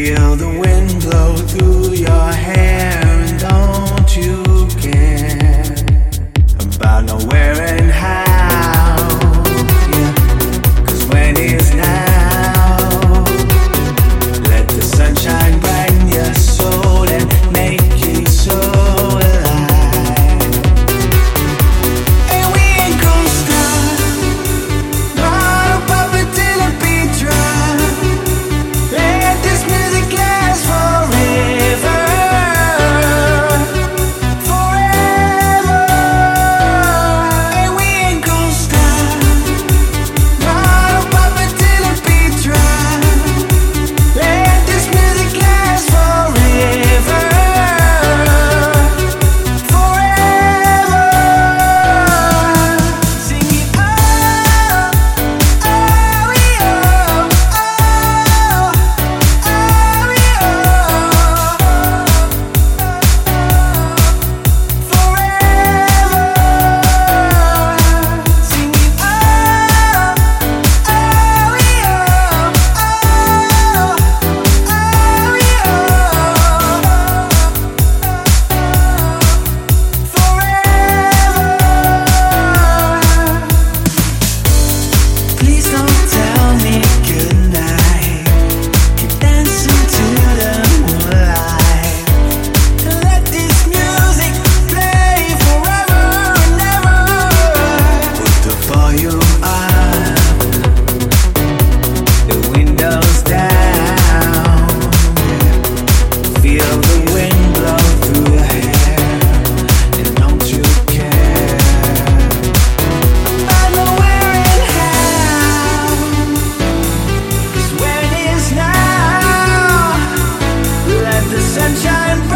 Feel the wind blow through your hair. sunshine.